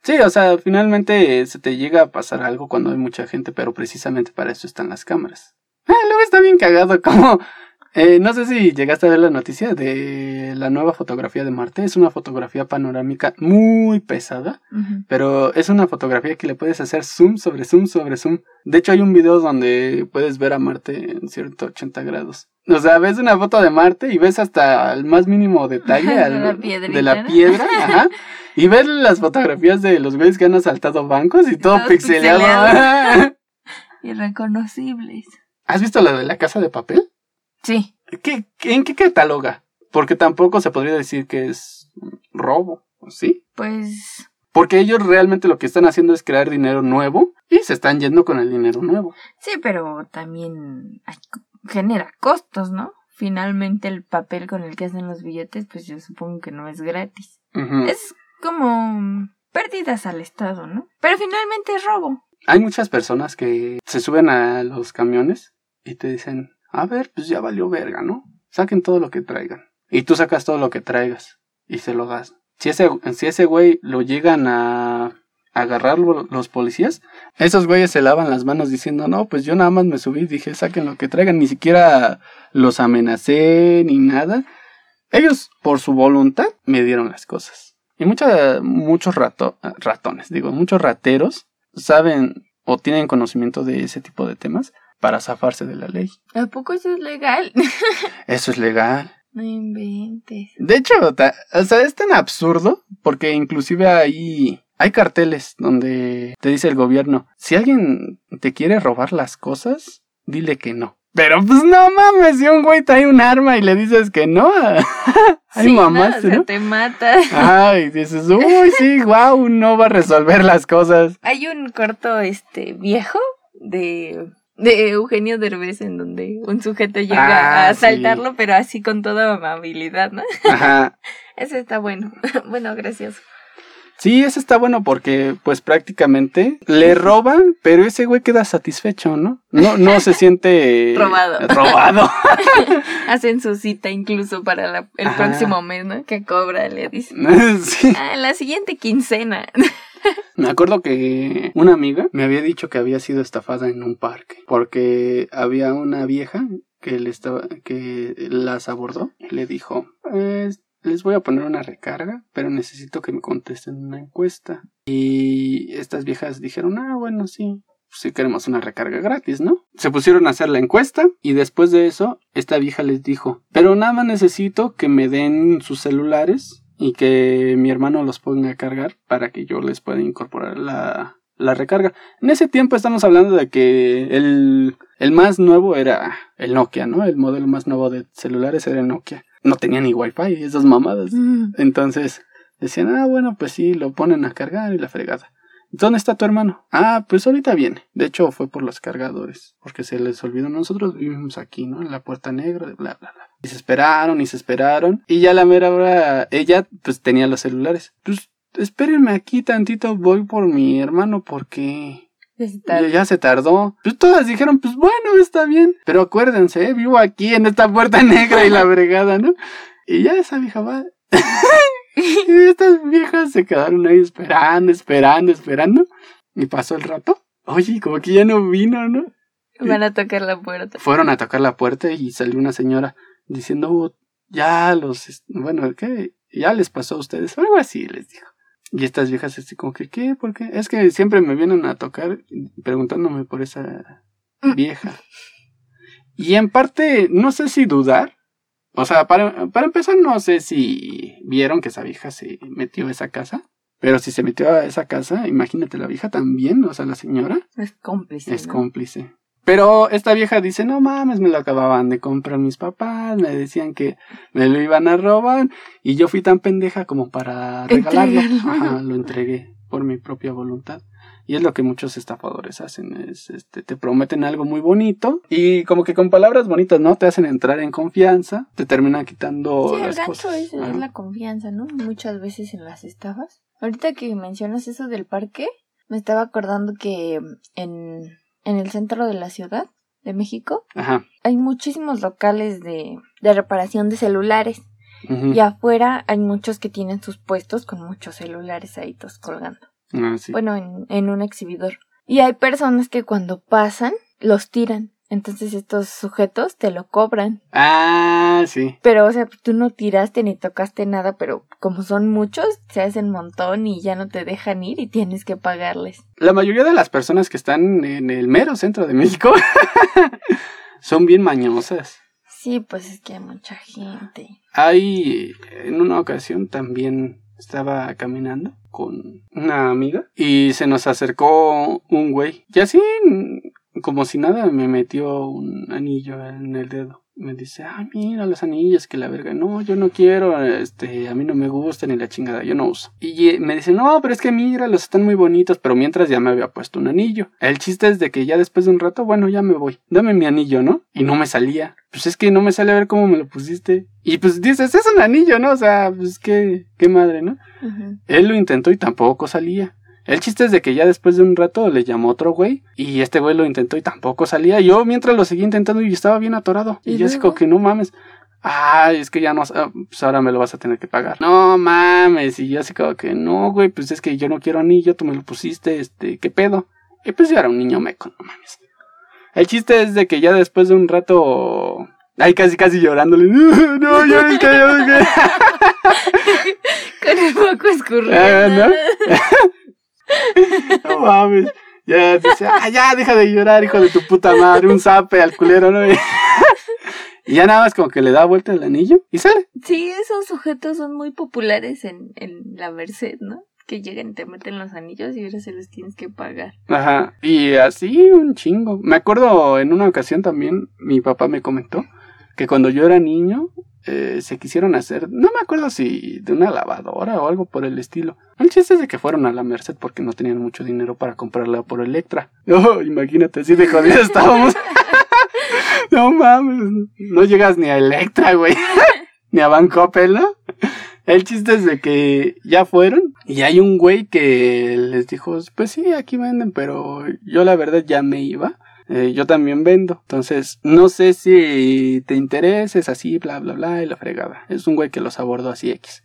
Sí, o sea, finalmente se te llega a pasar algo cuando hay mucha gente, pero precisamente para eso están las cámaras. Ah, luego está bien cagado como eh, no sé si llegaste a ver la noticia de la nueva fotografía de Marte. Es una fotografía panorámica muy pesada, pero es una fotografía que le puedes hacer zoom sobre zoom sobre zoom. De hecho, hay un video donde puedes ver a Marte en 180 grados. O sea, ves una foto de Marte y ves hasta el más mínimo detalle de, la de, la piedra. Ajá, y ves las fotografías de los güeyes que han asaltado bancos y todo, pixelado. Irreconocibles. ¿Has visto la de la casa de papel? Sí. ¿Qué, ¿En qué cataloga? Porque tampoco se podría decir que es robo, ¿sí? Pues... Porque ellos realmente lo que están haciendo es crear dinero nuevo y se están yendo con el dinero nuevo. Sí, pero también genera costos, ¿no? Finalmente el papel con el que hacen los billetes, pues yo supongo que no es gratis. Es como pérdidas al Estado, ¿no? Pero finalmente es robo. Hay muchas personas que se suben a los camiones y te dicen, a ver, pues ya valió verga, ¿no? Saquen todo lo que traigan. Y tú sacas todo lo que traigas y se lo das. Si ese, si ese güey lo llegan a agarrar los policías, esos güeyes se lavan las manos diciendo, no, pues yo nada más me subí dije, saquen lo que traigan, ni siquiera los amenacé ni nada. Ellos, por su voluntad, me dieron las cosas. Y mucha, muchos rato, ratones, digo, muchos rateros saben o tienen conocimiento de ese tipo de temas para zafarse de la ley. ¿A poco eso es legal? eso es legal. No inventes. De hecho, o sea, es tan absurdo porque inclusive hay, hay carteles donde te dice el gobierno, si alguien te quiere robar las cosas, dile que no. Pero pues no mames, si un güey trae un arma y le dices que no, ay sí, mamás, no, te mata. Ay, dices, uy, sí, wow, no va a resolver las cosas. Hay un corto este viejo de de Eugenio Derbez en donde un sujeto llega a ah, asaltarlo, pero así con toda amabilidad, ¿no? Ajá. ese está bueno. bueno, gracias. Sí, ese está bueno porque pues prácticamente le roban, pero ese güey queda satisfecho, ¿no? No, no se siente robado. Robado. Hacen su cita incluso para el próximo mes, ¿no? Que cobra, le dicen. Sí. Ah, la siguiente quincena. Me acuerdo que una amiga me había dicho que había sido estafada en un parque porque había una vieja que le estaba que las abordó y le dijo les voy a poner una recarga pero necesito que me contesten una encuesta y estas viejas dijeron ah bueno sí si queremos una recarga gratis, ¿no? Se pusieron a hacer la encuesta y después de eso, esta vieja les dijo, pero nada necesito que me den sus celulares y que mi hermano los ponga a cargar para que yo les pueda incorporar la, la recarga. En ese tiempo estamos hablando de que el, el más nuevo era el Nokia, ¿no? El modelo más nuevo de celulares era el Nokia. No tenía ni wifi, esas mamadas. Mm. Entonces decían, ah, bueno, pues sí, lo ponen a cargar y la fregada. ¿Dónde está tu hermano? Ah, pues ahorita viene. De hecho, fue por los cargadores, porque se les olvidó. Nosotros vivimos aquí, ¿no? En la puerta negra, bla, bla, bla. Y se esperaron y se esperaron. Y ya la mera hora, ella pues tenía los celulares. Pues espérenme aquí tantito, voy por mi hermano porque... Ya, ya se tardó. Pues todas dijeron, pues bueno, está bien. Pero acuérdense, ¿eh? vivo aquí en esta puerta negra y la bregada, ¿no? Y ya esa vieja va. y estas viejas se quedaron ahí esperando, esperando, esperando. Y pasó el rato. Oye, como que ya no vino, ¿no? Van a tocar la puerta. Fueron a tocar la puerta y salió una señora diciendo, oh, ya los, bueno, ¿qué? Ya les pasó a ustedes, algo así les dijo. Y estas viejas así como que, ¿qué? ¿Por qué? Es que siempre me vienen a tocar preguntándome por esa mm. vieja. Y en parte, no sé si dudar. O sea, para, para empezar, no sé si vieron que esa vieja se metió a esa casa. Pero si se metió a esa casa, imagínate la vieja también, o sea, la señora. Es cómplice. Es cómplice. Pero esta vieja dice, no mames, me lo acababan de comprar mis papás, me decían que me lo iban a robar y yo fui tan pendeja como para regalarlo. Ajá, lo entregué por mi propia voluntad. Y es lo que muchos estafadores hacen, es este te prometen algo muy bonito y como que con palabras bonitas, ¿no? Te hacen entrar en confianza, te terminan quitando sí, el gancho Es, es la confianza, ¿no? Muchas veces en las estafas. Ahorita que mencionas eso del parque, me estaba acordando que en en el centro de la ciudad de México, hay muchísimos locales de, de reparación de celulares. Y afuera hay muchos que tienen sus puestos con muchos celulares ahí todos colgando. Ah, bueno, en, en un exhibidor. Y hay personas que cuando pasan los tiran. Entonces estos sujetos te lo cobran. Ah, sí. Pero, o sea, tú no tiraste ni tocaste nada, pero como son muchos, se hacen montón y ya no te dejan ir y tienes que pagarles. La mayoría de las personas que están en el mero centro de México son bien mañosas. Sí, pues es que hay mucha gente. Hay, en una ocasión también estaba caminando con una amiga y se nos acercó un güey. Y así como si nada, me metió un anillo en el dedo. Me dice, ah, mira los anillos, que la verga. No, yo no quiero, este, a mí no me gustan ni la chingada, yo no uso. Y eh, me dice, no, pero es que mira, los están muy bonitos, pero mientras ya me había puesto un anillo. El chiste es de que ya después de un rato, bueno, ya me voy, dame mi anillo, ¿no? Y no me salía. Pues es que no me sale a ver cómo me lo pusiste. Y pues dices, es un anillo, ¿no? O sea, pues qué, qué madre, ¿no? Él lo intentó y tampoco salía. El chiste es de que ya después de un rato le llamó otro güey y este güey lo intentó y tampoco salía. Yo mientras lo seguía intentando y estaba bien atorado. Y, yo así como que no mames. Ay, es que ya no, ah, pues ahora me lo vas a tener que pagar. No mames. Y yo así como que no, güey, pues es que yo no quiero anillo, tú me lo pusiste, este, ¿qué pedo? Y pues yo era un niño meco, no mames. El chiste es de que ya después de un rato Ay, casi, casi llorándole. No, no, yo que Con el poco escurriendo. Ah, ¿no? no mames. Ya dice, ah, ya, deja de llorar, hijo de tu puta madre, un zape al culero, ¿no? y ya nada más como que le da vuelta el anillo y sale. Sí, esos sujetos son muy populares en, en la Merced, ¿no? Que llegan y te meten los anillos y ahora se los tienes que pagar. Ajá, y así un chingo. Me acuerdo en una ocasión también, mi papá me comentó que cuando yo era niño, eh, se quisieron hacer, no me acuerdo si de una lavadora o algo por el estilo. El chiste es de que fueron a la Merced porque no tenían mucho dinero para comprarla por Electra. Oh, imagínate, así de jodidos estábamos. no mames, no llegas ni a Electra, güey. ni a Bancoppel, ¿no? El chiste es de que ya fueron y hay un güey que les dijo, pues sí, aquí venden, pero yo la verdad ya me iba. Eh, yo también vendo. Entonces, no sé si te intereses así, bla, bla, bla, y la fregada. Es un güey que los abordó así X.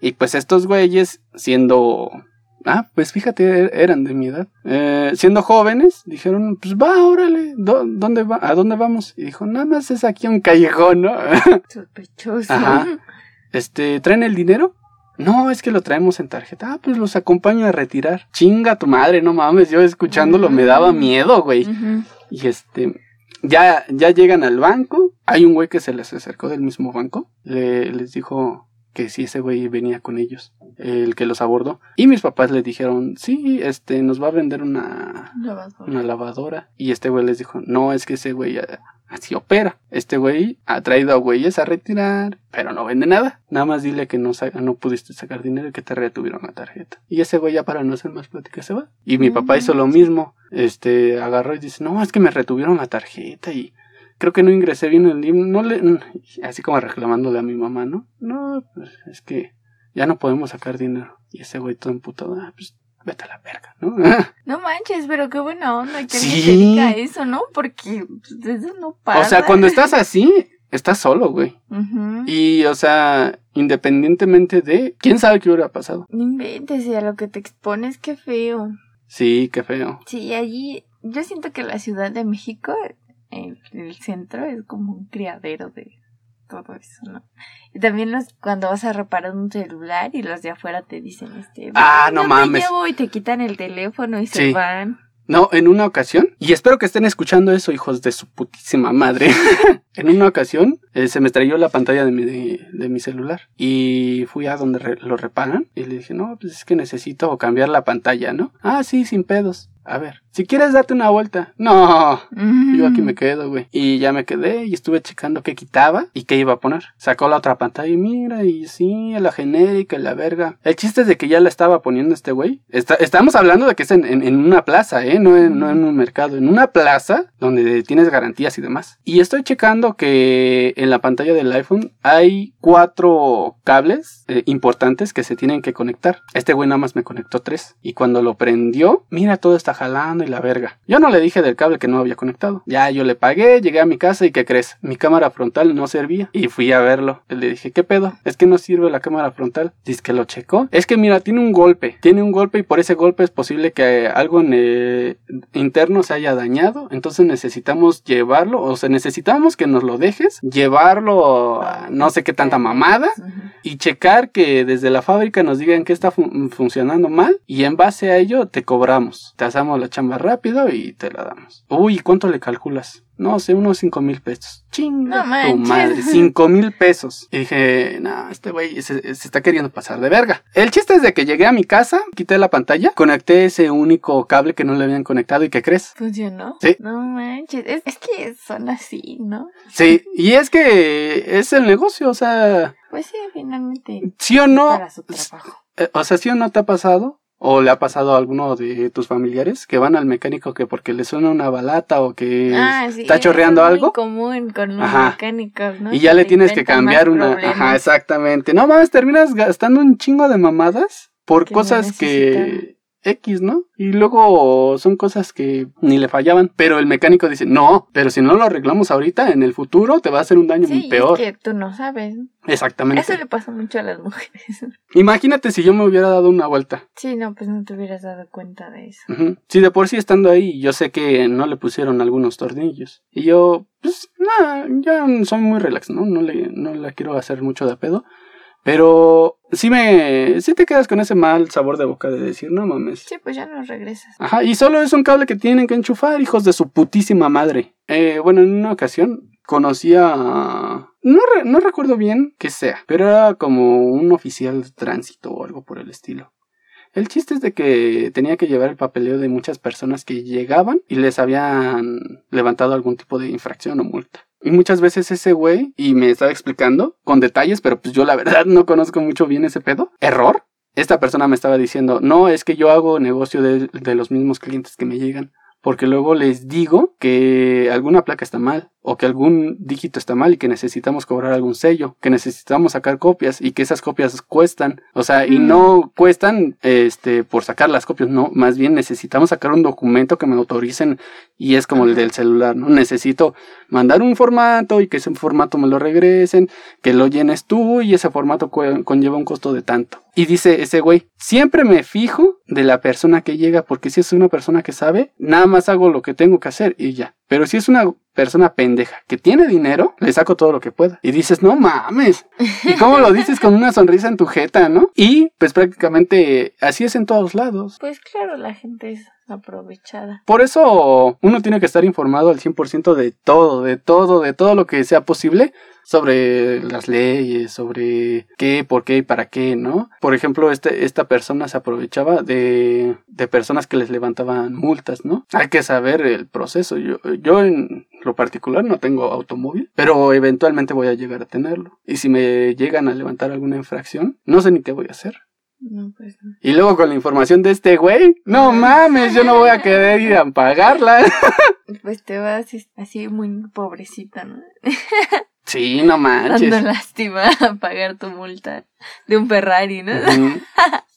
Y pues estos güeyes, siendo... Ah, pues fíjate, er, eran de mi edad. Eh, siendo jóvenes, dijeron, pues va, órale, ¿dónde va? ¿A dónde vamos? Y dijo, nada más es aquí un callejón, ¿no? Sospechoso. Ajá. Este, ¿traen el dinero? No, es que lo traemos en tarjeta. Ah, pues los acompaño a retirar. Chinga tu madre, no mames. Yo escuchándolo me daba miedo, güey. Y este, ya, ya llegan al banco. Hay un güey que se les acercó del mismo banco. Le, les dijo que si ese güey venía con ellos, el que los abordó. Y mis papás le dijeron, sí, este, nos va a vender una lavadora. una lavadora. Y este güey les dijo, no, es que ese güey así opera. Este güey ha traído a güeyes a retirar, pero no vende nada. Nada más dile que no, no pudiste sacar dinero y que te retuvieron la tarjeta. Y ese güey ya para no hacer más plática se va. Y mi papá hizo lo mismo. Este, agarró y dice, no, es que me retuvieron la tarjeta y creo que no ingresé bien el libro. No le, así como reclamándole a mi mamá, ¿no? No, pues es que ya no podemos sacar dinero. Y ese güey todo emputado, ah, pues vete a la verga, ¿no? no manches, pero qué buena onda que sí. diga eso, ¿no? Porque pues, eso no pasa. O sea, cuando estás así, estás solo, güey. Y, o sea, independientemente de quién sabe qué hubiera pasado. No inventes, y a lo que te expones, qué feo. Sí, qué feo. Sí, allí yo siento que la Ciudad de México, el, el centro, es como un criadero de todo eso, ¿no? Y también los, cuando vas a reparar un celular y los de afuera te dicen, este, ah, no, mames. y te quitan el teléfono y se van. No, en una ocasión, y espero que estén escuchando eso, hijos de su putísima madre. en una ocasión eh, se me estrelló la pantalla de mi, de, mi celular y fui a donde lo reparan y le dije, no, pues es que necesito cambiar la pantalla, ¿no? Ah, sí, sin pedos. A ver, si quieres date una vuelta. No, yo aquí me quedo, güey. Y ya me quedé y estuve checando qué quitaba y qué iba a poner. Sacó la otra pantalla y mira, y sí, la genérica, la verga. El chiste es de que ya la estaba poniendo este güey. estamos hablando de que es en, una plaza, ¿eh? No en, no en un mercado, en una plaza donde tienes garantías y demás. Y estoy checando que en la pantalla del iPhone hay cuatro cables eh, importantes que se tienen que conectar. Este güey nada más me conectó tres. Y cuando lo prendió, mira, todo está jalando y la verga. Yo no le dije del cable que no había conectado. Ya yo le pagué, llegué a mi casa y ¿qué crees? Mi cámara frontal no servía. Y fui a verlo. Le dije, ¿qué pedo? Es que no sirve la cámara frontal. Dice que lo checó. Es que mira, tiene un golpe. Tiene un golpe y por ese golpe es posible que algo en el interno se haya dañado. Entonces necesitamos llevarlo. O sea, necesitamos que nos lo dejes. Llevarlo a no sé qué tanta mamada. Y checar que desde la fábrica nos digan que está funcionando mal. Y en base a ello te cobramos. Te hacemos la chamba rápido y te la damos. Uy, ¿cuánto le calculas? No sé, unos cinco mil pesos. Chinga tu madre, cinco mil pesos. Y dije, no, este güey se, está queriendo pasar de verga. El chiste es de que llegué a mi casa, quité la pantalla, conecté ese único cable que no le habían conectado y ¿qué crees? ¿Funcionó? Sí. No manches, es, es que son así, ¿no? Sí, y es que es el negocio, o sea... Pues sí, finalmente. ¿Sí o no? Para su trabajo. Eh, o sea, ¿sí o no te ha pasado ¿O le ha pasado a alguno de tus familiares que van al mecánico que porque le suena una balata o que ah, está chorreando es algo? común con los mecánicos, ¿no? Y ya le tienes que cambiar una. Ajá, exactamente. No más, terminas gastando un chingo de mamadas por cosas que X, ¿no? Y luego son cosas que ni le fallaban. Pero el mecánico dice, no, pero si no lo arreglamos ahorita, en el futuro te va a hacer un daño muy peor. Es que tú no sabes. Exactamente. Eso le pasa mucho a las mujeres. Imagínate si yo me hubiera dado una vuelta. Sí, no, pues no te hubieras dado cuenta de eso. Sí, de por sí estando ahí, yo sé que no le pusieron algunos tornillos. Y yo, pues, nada, ya soy muy relax, ¿no? No le, no la quiero hacer mucho de pedo. Pero sí me. Sí te quedas con ese mal sabor de boca de decir, no mames. Sí, pues ya no regresas. Ajá, y solo es un cable que tienen que enchufar, hijos de su putísima madre. Eh, bueno, en una ocasión conocí a. No, no recuerdo bien qué sea, pero era como un oficial de tránsito o algo por el estilo. El chiste es de que tenía que llevar el papeleo de muchas personas que llegaban y les habían levantado algún tipo de infracción o multa. Muchas veces ese güey, y me estaba explicando con detalles, pero pues yo la verdad no conozco mucho bien ese pedo. Error. Esta persona me estaba diciendo, no, es que yo hago negocio de, de los mismos clientes que me llegan porque luego les digo que alguna placa está mal o que algún dígito está mal y que necesitamos cobrar algún sello, que necesitamos sacar copias y que esas copias cuestan, o sea, y no cuestan este por sacar las copias, no, más bien necesitamos sacar un documento que me autoricen y es como el del celular, ¿no? Necesito mandar un formato y que ese formato me lo regresen, que lo llenes tú y ese formato conlleva un costo de tanto. Y dice ese güey, siempre me fijo de la persona que llega porque si es una persona que sabe, nada más hago lo que tengo que hacer y ya. Pero si es una persona pendeja que tiene dinero, le saco todo lo que pueda. Y dices, no mames. ¿Y cómo lo dices con una sonrisa en tu jeta, no? Y pues prácticamente así es en todos lados. Pues claro, la gente es aprovechada. Por eso uno tiene que estar informado al 100% de todo, de todo, de todo lo que sea posible sobre las leyes, sobre qué, por qué y para qué, ¿no? Por ejemplo, este, esta persona se aprovechaba de, de personas que les levantaban multas, ¿no? Hay que saber el proceso. Yo, yo en lo particular no tengo automóvil, pero eventualmente voy a llegar a tenerlo. Y si me llegan a levantar alguna infracción, no sé ni qué voy a hacer. No, pues no. Y luego con la información de este güey, no mames, yo no voy a querer ir a pagarla. Pues te vas así muy pobrecita, ¿no? Sí, no manches. Dando lástima a pagar tu multa de un Ferrari, ¿no?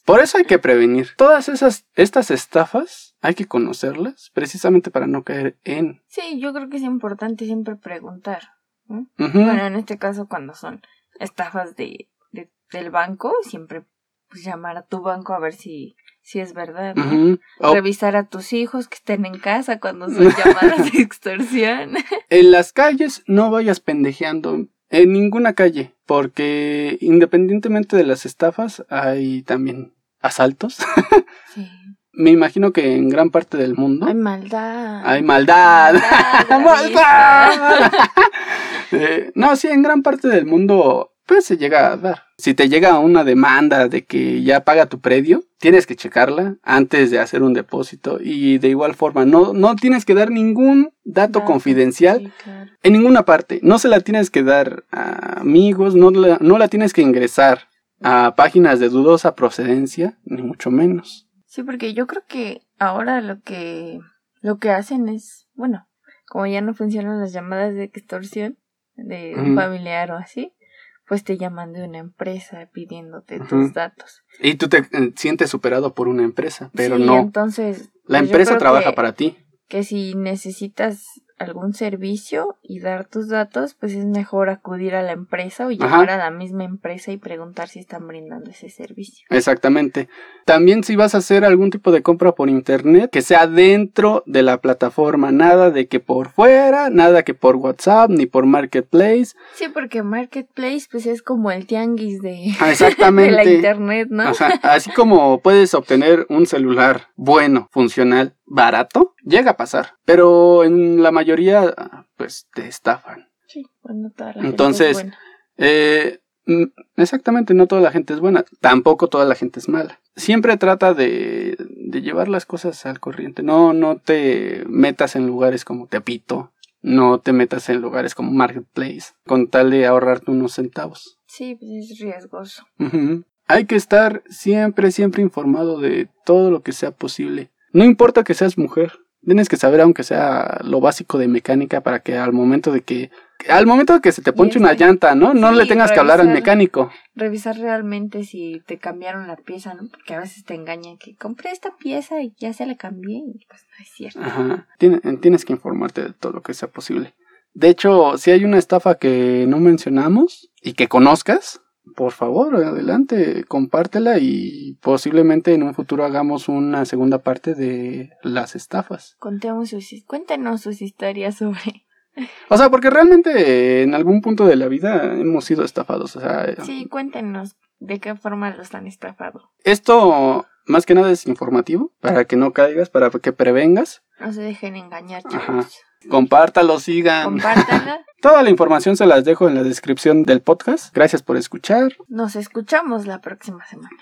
Por eso hay que prevenir. Todas esas, estas estafas hay que conocerlas precisamente para no caer en. Sí, yo creo que es importante siempre preguntar. Bueno, en este caso cuando son estafas de, de del banco, siempre pues, llamar a tu banco a ver si si es verdad, ¿no? Revisar a tus hijos que estén en casa cuando son llamadas de extorsión. en las calles no vayas pendejeando. En ninguna calle, porque independientemente de las estafas, hay también asaltos. sí. Me imagino que en gran parte del mundo. Hay maldad. Hay maldad. ¡Maldad! Eh, no, sí, en gran parte del mundo pues se llega a dar. Si te llega una demanda de que ya paga tu predio, tienes que checarla antes de hacer un depósito y de igual forma no, no tienes que dar ningún dato confidencial en ninguna parte. No se la tienes que dar a amigos, no la, no la tienes que ingresar a páginas de dudosa procedencia, ni mucho menos. Sí, porque yo creo que ahora lo que lo que hacen es, bueno, como ya no funcionan las llamadas de extorsión de un familiar o así, pues te llaman de una empresa pidiéndote tus datos. Y tú te eh, sientes superado por una empresa, pero no. Entonces, la pues empresa trabaja para ti. Que si necesitas algún servicio y dar tus datos, pues es mejor acudir a la empresa o llamar a la misma empresa y preguntar si están brindando ese servicio. Exactamente. También si vas a hacer algún tipo de compra por internet, que sea dentro de la plataforma, nada de que por fuera, nada que por WhatsApp ni por Marketplace. Sí, porque Marketplace pues es como el tianguis de, Exactamente. de la internet, ¿no? O sea, así como puedes obtener un celular bueno, funcional, barato, llega a pasar. Pero en la mayoría, pues te estafan. Sí, bueno, toda la Entonces, gente eh, exactamente, no toda la gente es buena. Tampoco toda la gente es mala. Siempre trata de, de llevar las cosas al corriente. No, no te metas en lugares como Tepito. No te metas en lugares como Marketplace. Con tal de ahorrarte unos centavos. Sí, pues es riesgoso. Hay que estar siempre, siempre informado de todo lo que sea posible. No importa que seas mujer, tienes que saber aunque sea lo básico de mecánica para que al momento de que al momento de que se te ponche una llanta, ¿no? No le tengas que hablar al mecánico. Revisar realmente si te cambiaron la pieza, ¿no? Porque a veces te engañan que compré esta pieza y ya se la cambié y pues no es cierto. Ajá. tienes que informarte de todo lo que sea posible. De hecho, si hay una estafa que no mencionamos y que conozcas, por favor, adelante, compártela y posiblemente en un futuro hagamos una segunda parte de las estafas. Contemos sus, cuéntenos sus historias sobre... O sea, porque realmente en algún punto de la vida hemos sido estafados. O sea, sí, cuéntenos de qué forma los han estafado. Esto más que nada es informativo, para que no caigas, para que prevengas. No se dejen engañar, chicos. Compártalo, sigan. Toda la información se las dejo en la descripción del podcast. Gracias por escuchar. Nos escuchamos la próxima semana.